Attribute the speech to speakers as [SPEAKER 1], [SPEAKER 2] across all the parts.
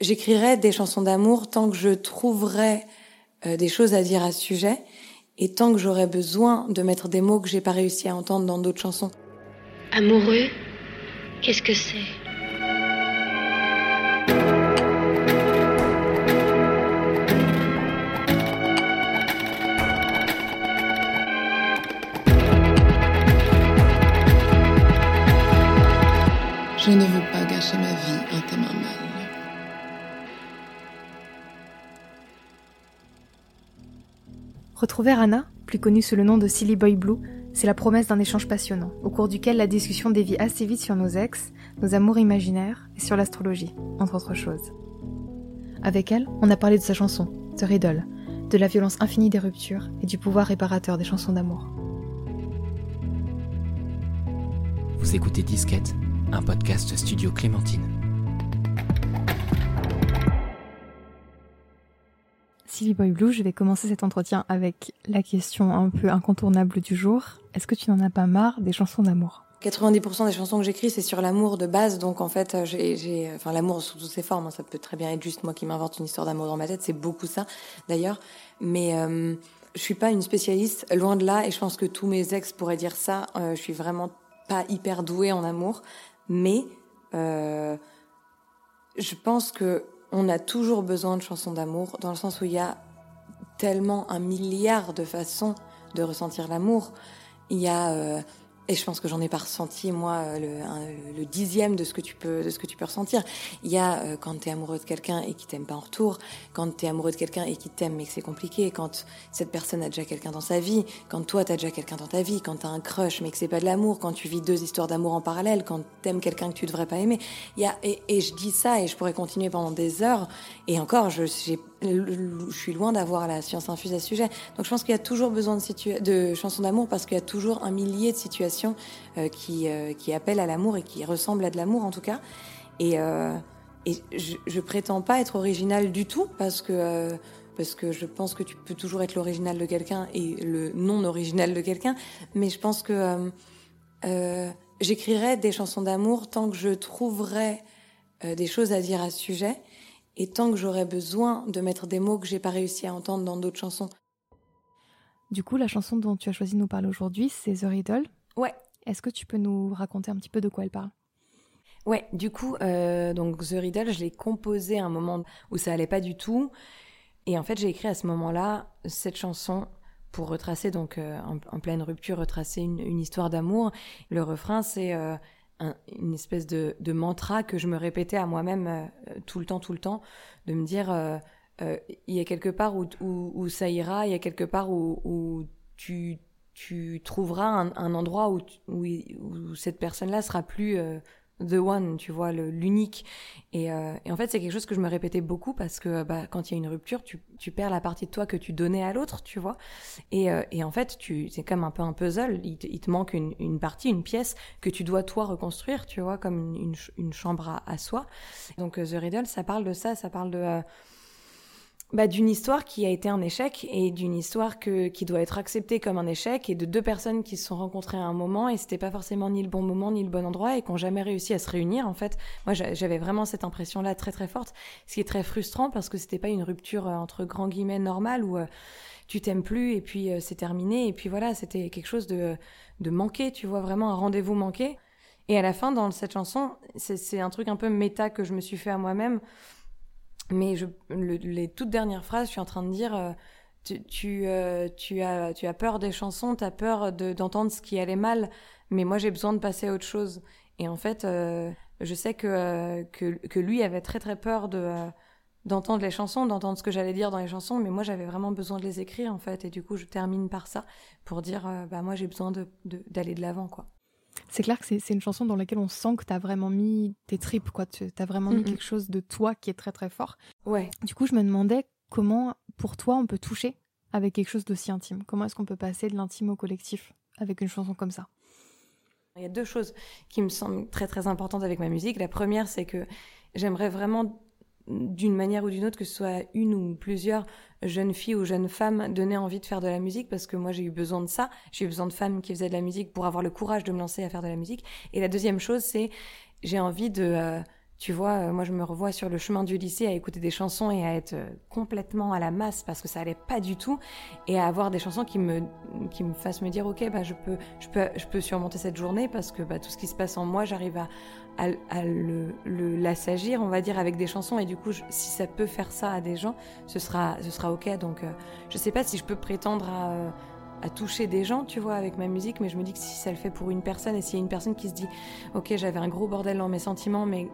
[SPEAKER 1] j'écrirai des chansons d'amour tant que je trouverai euh, des choses à dire à ce sujet et tant que j'aurai besoin de mettre des mots que j'ai pas réussi à entendre dans d'autres chansons.
[SPEAKER 2] Amoureux, qu'est-ce que c'est?
[SPEAKER 3] Je ne veux pas gâcher ma vie à
[SPEAKER 4] Retrouver Anna, plus connue sous le nom de Silly Boy Blue, c'est la promesse d'un échange passionnant, au cours duquel la discussion dévie assez vite sur nos ex, nos amours imaginaires et sur l'astrologie, entre autres choses. Avec elle, on a parlé de sa chanson, The Riddle, de la violence infinie des ruptures et du pouvoir réparateur des chansons d'amour.
[SPEAKER 5] Vous écoutez Disquette, un podcast studio Clémentine.
[SPEAKER 4] Silly Boy Blue, je vais commencer cet entretien avec la question un peu incontournable du jour. Est-ce que tu n'en as pas marre des chansons d'amour?
[SPEAKER 1] 90% des chansons que j'écris, c'est sur l'amour de base. Donc en fait, j'ai, enfin l'amour sous toutes ses formes. Hein. Ça peut très bien être juste moi qui m'invente une histoire d'amour dans ma tête. C'est beaucoup ça, d'ailleurs. Mais euh, je suis pas une spécialiste, loin de là. Et je pense que tous mes ex pourraient dire ça. Euh, je suis vraiment pas hyper douée en amour, mais euh, je pense que on a toujours besoin de chansons d'amour, dans le sens où il y a tellement un milliard de façons de ressentir l'amour. Il y a euh, et je pense que j'en ai pas ressenti moi euh, le, dixième de ce que tu peux de ce que tu peux ressentir. Il y a euh, quand tu es amoureux de quelqu'un et qui t'aime pas en retour, quand tu es amoureux de quelqu'un et qui t'aime mais que c'est compliqué, quand cette personne a déjà quelqu'un dans sa vie, quand toi tu as déjà quelqu'un dans ta vie, quand tu as un crush mais que c'est pas de l'amour, quand tu vis deux histoires d'amour en parallèle, quand tu aimes quelqu'un que tu devrais pas aimer. Il y a et, et, je dis ça et je pourrais continuer pendant des heures et encore je j'ai je suis loin d'avoir la science infuse à ce sujet. Donc je pense qu'il y a toujours besoin de, chansons d'amour parce qu'il y a toujours un millier de situations euh, qui, euh, qui appellent à l'amour et qui ressemblent à de l'amour en tout cas. Et, euh, je, je, prétends pas être originale du tout parce que parce que je pense que tu peux toujours être l'original de quelqu'un et le non original de quelqu'un. Mais je pense que j'écrirai des chansons d'amour tant que je trouverai des choses à dire à ce sujet et tant que j'aurai besoin de mettre des mots que j'ai pas réussi à entendre dans d'autres chansons.
[SPEAKER 4] Du coup, la chanson dont tu as choisi de nous parler aujourd'hui, c'est The Riddle.
[SPEAKER 1] Ouais.
[SPEAKER 4] Est-ce que tu peux nous raconter un petit peu de quoi elle parle?
[SPEAKER 1] Ouais, du coup, euh, donc The Riddle, je l'ai composé à un moment où ça allait pas du tout. Et en fait, j'ai écrit à ce moment-là cette chanson pour retracer, donc euh, en, en, pleine rupture, retracer une, une histoire d'amour. Le refrain, c'est euh, un, une espèce de, de, mantra que je me répétais à moi-même euh, tout le temps, tout le temps, de me dire euh, euh, il y a quelque part où, où, où, ça ira, il y a quelque part où, où tu, tu trouveras un, un endroit où, où, cette personne-là sera plus the one, tu vois, l'unique. Et, euh, et, en fait, c'est quelque chose que je me répétais beaucoup parce que bah, quand il y a une rupture, tu, tu, perds la partie de toi que tu donnais à l'autre, tu vois. Et, euh, et, en fait, tu, c'est comme un peu un puzzle. Il te, manque une, une, partie, une pièce que tu dois toi reconstruire, tu vois, comme une, une, chambre à, soi. Donc The Riddle, ça parle de ça, ça parle de euh, bah, d'une histoire qui a été un échec et d'une histoire que, qui doit être acceptée comme un échec et de deux personnes qui se sont rencontrées à un moment et c'était pas forcément ni le bon moment ni le bon endroit et qui ont jamais réussi à se réunir en fait. Moi j'avais vraiment cette impression là très très forte, ce qui est très frustrant parce que c'était pas une rupture euh, entre grands guillemets normale où euh, tu t'aimes plus et puis euh, c'est terminé et puis voilà c'était quelque chose de, de manqué, tu vois vraiment un rendez-vous manqué. Et à la fin dans cette chanson c'est un truc un peu méta que je me suis fait à moi-même mais je, le, les toutes dernières phrases, je suis en train de dire, euh, tu, euh, tu, as, tu as peur des chansons, tu as peur d'entendre ce qui allait mal, mais moi j'ai besoin de passer à autre chose. Et en fait, euh, je sais que, que, lui avait très très peur de d'entendre les chansons, d'entendre ce que j'allais dire dans les chansons, mais moi j'avais vraiment besoin de les écrire en fait, et du coup je termine par ça pour dire, bah moi j'ai besoin de d'aller de l'avant quoi.
[SPEAKER 4] C'est clair que c'est une chanson dans laquelle on sent que tu as vraiment mis tes tripes, quoi. Tu as vraiment mm -hmm. mis quelque chose de toi qui est très très fort.
[SPEAKER 1] Ouais.
[SPEAKER 4] Du coup, je me demandais comment, pour toi, on peut toucher avec quelque chose d'aussi intime. Comment est-ce qu'on peut passer de l'intime au collectif avec une chanson comme ça?
[SPEAKER 1] Il y a deux choses qui me semblent très très importantes avec ma musique. La première, c'est que j'aimerais vraiment d'une manière ou d'une autre, que ce soit une ou plusieurs jeunes filles ou jeunes femmes, donner envie de faire de la musique parce que moi j'ai eu besoin de ça. J'ai eu besoin de femmes qui faisaient de la musique pour avoir le courage de me lancer à faire de la musique. Et la deuxième chose, c'est j'ai envie de, euh, Tu vois, euh, moi je me revois sur le chemin du lycée à écouter des chansons et à être euh, complètement à la masse parce que ça allait pas du tout et à avoir des chansons qui me qui me fassent me dire ok bah je peux je peux je peux surmonter cette journée parce que bah, tout ce qui se passe en moi j'arrive à, à, le, le l'assagir on va dire avec des chansons et du coup si ça peut faire ça à des gens ce sera ce sera ok. Donc euh, je sais pas si je peux prétendre à à toucher des gens, tu vois, avec ma musique, mais je me dis que si ça le fait pour une personne, et s'il y a une personne qui se dit, ok, j'avais un gros bordel dans mes sentiments, mais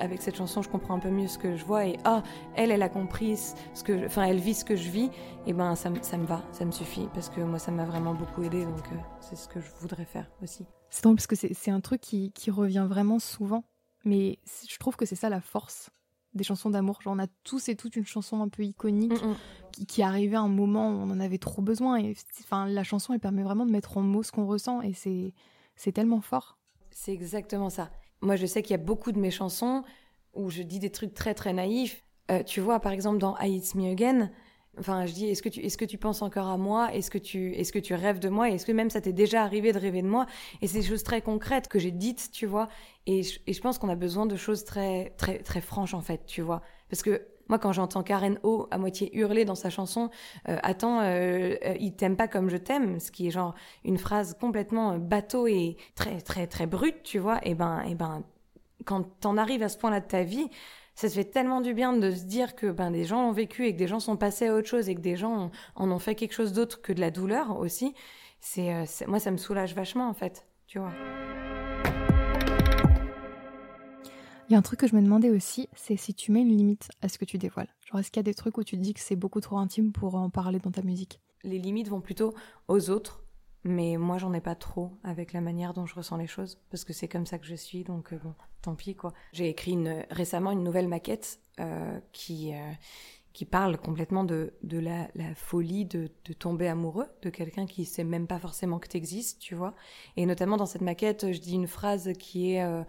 [SPEAKER 1] avec cette chanson, je comprends un peu mieux ce que je vois, et ah, elle, elle a compris ce que, enfin, elle vit ce que je vis, et ben, ça, me- ça me va, ça me suffit, parce que moi, ça m'a vraiment beaucoup aidé, donc euh, c'est ce que je voudrais faire aussi.
[SPEAKER 4] C'est drôle parce que c'est un truc qui, qui revient vraiment souvent. Mais je trouve que c'est ça la force des chansons d'amour. Genre, on a tous et toutes une chanson un peu iconique
[SPEAKER 1] Mm, mm.
[SPEAKER 4] qui, qui arrivait à un moment où on en avait trop besoin. Et enfin, la chanson, elle permet vraiment de mettre en mots ce qu'on ressent. Et c'est c'est tellement fort.
[SPEAKER 1] C'est exactement ça. Moi, je sais qu'il y a beaucoup de mes chansons où je dis des trucs très très naïfs. Euh, tu vois, par exemple, dans I It's Me Again, enfin, je dis est-ce que tu est-ce que tu penses encore à moi? Est-ce que tu est-ce que tu rêves de moi? Est-ce que même ça t'est déjà arrivé de rêver de moi? Et c'est des choses très concrètes que j'ai dites, tu vois. Et je, et je pense qu'on a besoin de choses très très très franches en fait, tu vois. Parce que moi, quand j'entends Karen O à moitié hurler dans sa chanson, euh, attends, euh, euh, il t'aime pas comme je t'aime, ce qui est genre une phrase complètement euh, bateau et très très très brute, tu vois. Et ben et ben quand t'en arrives à ce point-là de ta vie, ça te fait tellement du bien de se dire que ben des gens l'ont vécu et que des gens sont passés à autre chose et que des gens en ont fait quelque chose d'autre que de la douleur aussi. C'est- moi ça me soulage vachement en fait, tu vois.
[SPEAKER 4] Il y a un truc que je me demandais aussi, c'est si tu mets une limite à ce que tu dévoiles. Genre, est-ce qu'il y a des trucs où tu dis que c'est beaucoup trop intime pour en parler dans ta musique?
[SPEAKER 1] Les limites vont plutôt aux autres, mais moi j'en ai pas trop avec la manière dont je ressens les choses parce que c'est comme ça que je suis donc euh, bon, tant pis quoi. J'ai écrit récemment une nouvelle maquette euh, qui euh, qui parle complètement de, la, folie de, tomber amoureux de quelqu'un qui sait même pas forcément que t'existes, tu vois. Et notamment dans cette maquette, je dis une phrase qui est euh,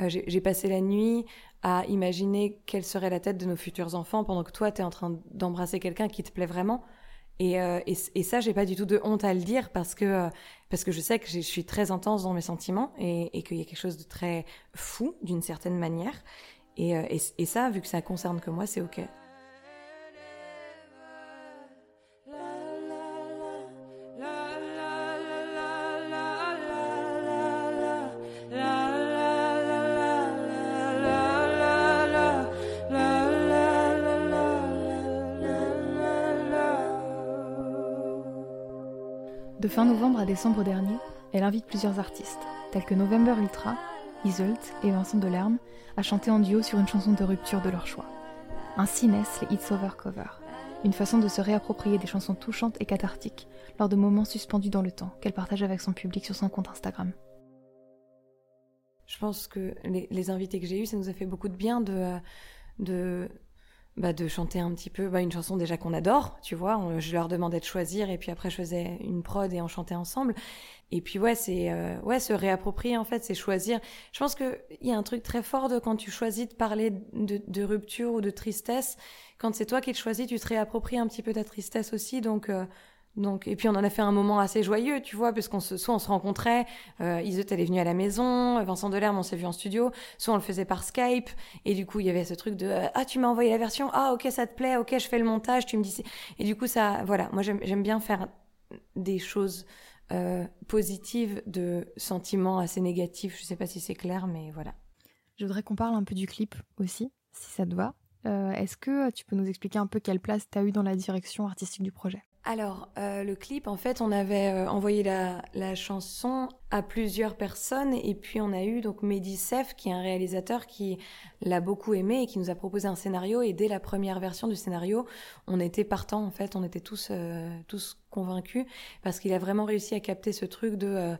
[SPEAKER 1] euh, j'ai passé la nuit à imaginer quelle serait la tête de nos futurs enfants pendant que toi t'es en train d'embrasser quelqu'un qui te plaît vraiment. Et, euh, et, et ça, j'ai pas du tout de honte à le dire parce que euh, parce que je sais que je suis très intense dans mes sentiments et, qu'il y a quelque chose de très fou d'une certaine manière. Et, et, et ça, vu que ça concerne que moi, c'est ok.
[SPEAKER 4] De fin novembre à décembre dernier, elle invite plusieurs artistes, tels que November Ultra, Isolt et Vincent Delerme, à chanter en duo sur une chanson de rupture de leur choix. Ainsi naissent les It's Over Cover, une façon de se réapproprier des chansons touchantes et cathartiques lors de moments suspendus dans le temps qu'elle partage avec son public sur son compte Instagram.
[SPEAKER 1] Je pense que les, invités que j'ai eus, ça nous a fait beaucoup de bien de, euh, de, bah, de chanter un petit peu bah, une chanson déjà qu'on adore, tu vois. Je leur demandais de choisir et puis après je faisais une prod et on chantait ensemble. Et puis ouais, c'est euh, ouais se réapproprier en fait, c'est choisir. Je pense que il y a un truc très fort de quand tu choisis de parler de, de rupture ou de tristesse. Quand c'est toi qui te choisis, tu te réappropries un petit peu ta tristesse aussi. Donc euh, donc, et puis on en a fait un moment assez joyeux, tu vois, parce qu'on se, soit on se rencontrait, euh, Iseut elle est venue à la maison, Vincent Delerme on s'est vu en studio, soit on le faisait par Skype, et du coup il y avait ce truc de euh, ah tu m'as envoyé la version, ah ok ça te plaît, ok je fais le montage, tu me dis, et du coup ça, voilà, moi j'aime bien faire des choses euh, positives de sentiments assez négatifs, je sais pas si c'est clair, mais voilà.
[SPEAKER 4] Je voudrais qu'on parle un peu du clip aussi, si ça te va. Euh, Est-ce que tu peux nous expliquer un peu quelle place tu as eu dans la direction artistique du projet?
[SPEAKER 1] Alors, euh, le clip, en fait, on avait euh, envoyé la, la chanson à plusieurs personnes et puis on a eu donc Mehdi Sef, qui est un réalisateur qui l'a beaucoup aimé et qui nous a proposé un scénario. Et dès la première version du scénario, on était partant en fait, on était tous euh, tous convaincus parce qu'il a vraiment réussi à capter ce truc de euh,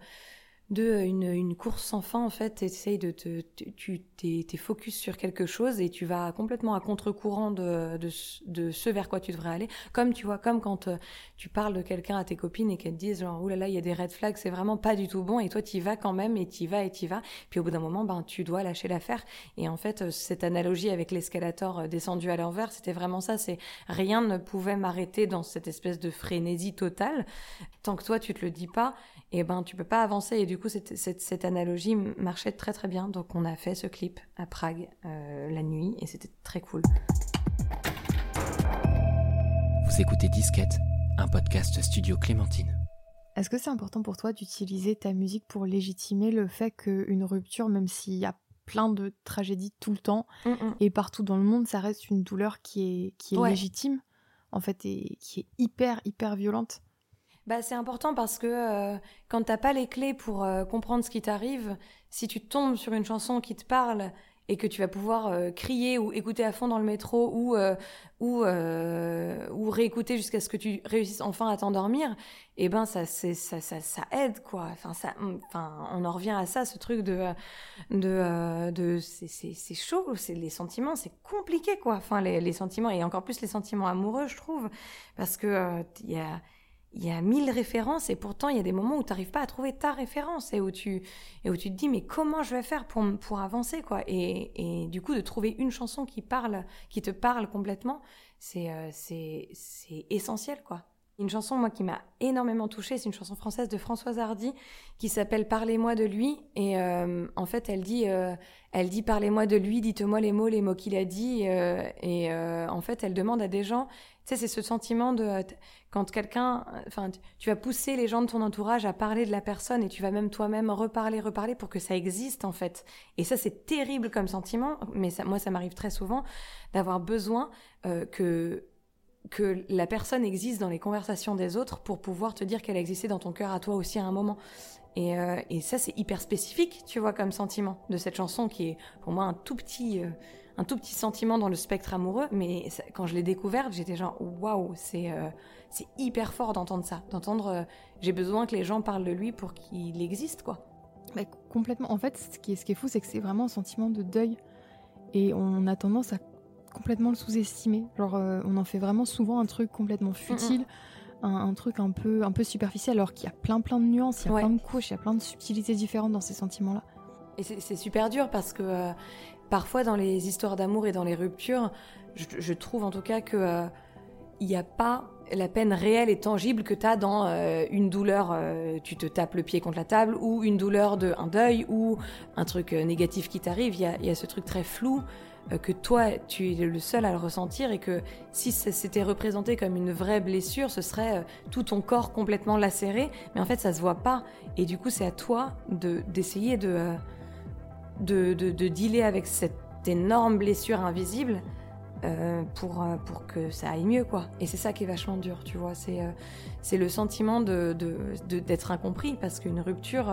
[SPEAKER 1] de euh, une, course sans fin en fait essayes de te tu- t'es focus sur quelque chose et tu vas complètement à contre-courant de, de ce- vers quoi tu devrais aller. Comme tu vois comme quand euh, tu parles de quelqu'un à tes copines et qu'elles disent genre oulala il y a des red flags c'est vraiment pas du tout bon et toi tu y vas quand même et tu y vas et tu y vas. Puis au bout d'un moment ben tu dois lâcher l'affaire. Et en fait euh, cette analogie avec l'escalator descendu à l'envers c'était vraiment ça. C'est rien ne pouvait m'arrêter dans cette espèce de frénésie totale. Tant que toi tu te le dis pas et ben tu peux pas avancer du coup, cette, cette, cette analogie marchait très très bien. Donc, on a fait ce clip à Prague euh, la nuit et c'était très cool.
[SPEAKER 5] Vous écoutez Disquette, un podcast studio Clémentine.
[SPEAKER 4] Est-ce que c'est important pour toi d'utiliser ta musique pour légitimer le fait qu'une rupture, même s'il y a plein de tragédies tout le temps
[SPEAKER 1] Mm, mm.
[SPEAKER 4] et partout dans le monde, ça reste une douleur qui est, qui est
[SPEAKER 1] Ouais.
[SPEAKER 4] légitime, en fait, et qui est hyper, hyper violente?
[SPEAKER 1] Bah, c'est important parce que euh, quand t'as pas les clés pour euh, comprendre ce qui t'arrive, si tu tombes sur une chanson qui te parle et que tu vas pouvoir euh, crier ou écouter à fond dans le métro ou euh, ou ou réécouter jusqu'à ce que tu réussisses enfin à t'endormir, et ben ça ça, ça ça aide quoi. Enfin ça enfin on en revient à ça ce truc de de de c'est c'est c'est chaud, c'est les sentiments, c'est compliqué quoi. Enfin les les sentiments et encore plus les sentiments amoureux, je trouve parce que il y a il y a mille références et pourtant il y a des moments où tu n'arrives pas à trouver ta référence et où tu et où tu te dis mais comment je vais faire pour pour avancer quoi? Et, et du coup de trouver une chanson qui parle qui te parle complètement c'est euh, c'est c'est essentiel quoi. Une chanson moi qui m'a énormément touchée c'est une chanson française de Françoise Hardy qui s'appelle Parlez-moi de lui et euh, en fait elle dit euh, elle dit Parlez-moi de lui dites-moi les mots les mots qu'il a dit et en fait elle demande à des gens sais c'est ce sentiment de euh, quand quelqu'un, enfin, tu- vas pousser les gens de ton entourage à parler de la personne et tu vas même toi-même reparler, reparler pour que ça existe en fait. Et ça, c'est terrible comme sentiment, mais moi, ça m'arrive très souvent d'avoir besoin euh, que que la personne existe dans les conversations des autres pour pouvoir te dire qu'elle a existé dans ton cœur à toi aussi à un moment. Et, euh, et ça, c'est hyper spécifique, tu vois, comme sentiment de cette chanson qui est pour moi un tout petit, euh, un tout petit sentiment dans le spectre amoureux. Mais ça- quand je l'ai découverte, j'étais genre waouh, c'est euh, c'est hyper fort d'entendre ça, d'entendre. euh, J'ai besoin que les gens parlent de lui pour qu'il existe, quoi.
[SPEAKER 4] Bah, complètement. En fait, ce qui est, ce qui est fou, c'est que c'est vraiment un sentiment de deuil. Et on a tendance à complètement le sous-estimer. Genre, euh, on en fait vraiment souvent un truc complètement futile, un, un truc un peu, un peu superficiel, alors qu'il y a plein plein de nuances, il y a
[SPEAKER 1] Ouais.
[SPEAKER 4] plein de couches, il y a plein de subtilités différentes dans ces sentiments-là.
[SPEAKER 1] Et c'est c'est super dur parce que euh, parfois dans les histoires d'amour et dans les ruptures, je, trouve en tout cas que euh, n'y a pas la peine réelle et tangible que tu as dans euh, une douleur, euh, tu te tapes le pied contre la table, ou une douleur de un deuil, ou un truc négatif qui t'arrive. Il y a, y a ce truc très flou que toi, tu es le seul à le ressentir et que si ça s'était représenté comme une vraie blessure, ce serait tout ton corps complètement lacéré, mais en fait ça se voit pas. Et du coup, c'est à toi de d'essayer de, de, de, de dealer avec cette énorme blessure invisible euh, pour, euh, pour que ça aille mieux, quoi. Et c'est ça qui est vachement dur, tu vois. C'est euh, le sentiment de de- d'être incompris, parce qu'une rupture,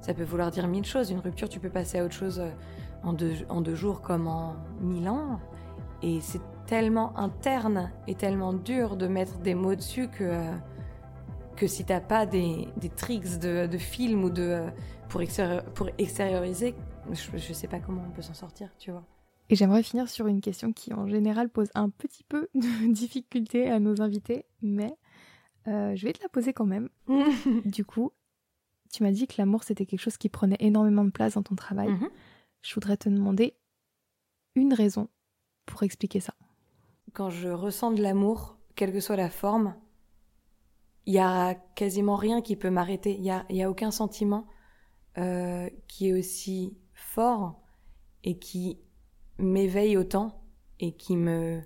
[SPEAKER 1] ça peut vouloir dire mille choses. Une rupture, tu peux passer à autre chose en deux, en deux jours comme en mille ans. Et c'est tellement interne et tellement dur de mettre des mots dessus que, que si t'as pas des, des tricks de, de film ou de, pour, pour extérioriser, je, je sais pas comment on peut s'en sortir, tu vois.
[SPEAKER 4] Et j'aimerais finir sur une question qui en général pose un petit peu de difficulté à nos invités, mais euh, je vais te la poser quand même. Du coup, tu m'as dit que l'amour c'était quelque chose qui prenait énormément de place dans ton travail.
[SPEAKER 1] Mhm.
[SPEAKER 4] Je voudrais te demander une raison pour expliquer ça.
[SPEAKER 1] Quand je ressens de l'amour, quelle que soit la forme, il y a quasiment rien qui peut m'arrêter. Il y a, il y a aucun sentiment euh, qui est aussi fort et qui m'éveille autant et qui me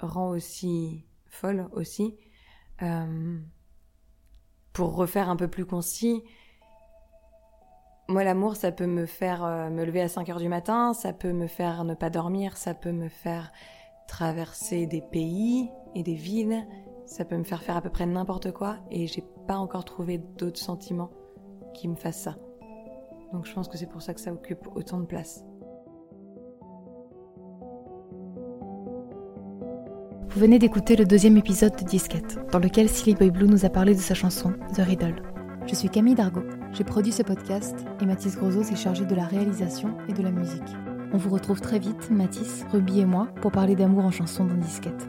[SPEAKER 1] rend aussi folle aussi. Euh, pour refaire un peu plus concis, moi, l'amour, ça peut me faire euh, me lever à 5 heures du matin, ça peut me faire ne pas dormir, ça peut me faire traverser des pays et des villes, ça peut me faire faire à peu près n'importe quoi, et j'ai pas encore trouvé d'autres sentiments qui me fassent ça. Donc je pense que c'est pour ça que ça occupe autant de place.
[SPEAKER 4] Vous venez d'écouter le deuxième épisode de Disquette, dans lequel Silly Boy Blue nous a parlé de sa chanson The Riddle. Je suis Camille Dargaud, j'ai produit ce podcast et Mathis Grosso s'est chargé de la réalisation et de la musique. On vous retrouve très vite, Mathis, Ruby et moi, pour parler d'amour en chanson dans Disquette.